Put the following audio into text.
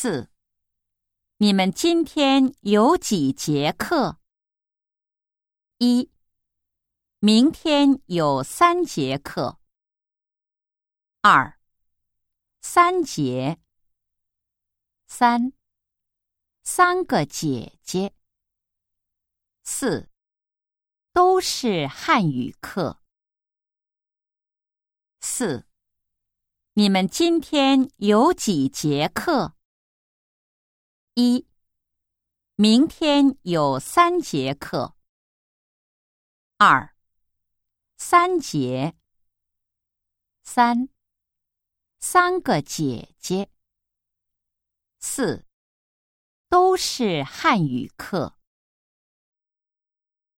四，你们今天有几节课？一，明天有三节课。二，三节。三，三个姐姐。四，都是汉语课。四，你们今天有几节课？一，明天有三节课。二，三节。三，三个姐姐。四，都是汉语课。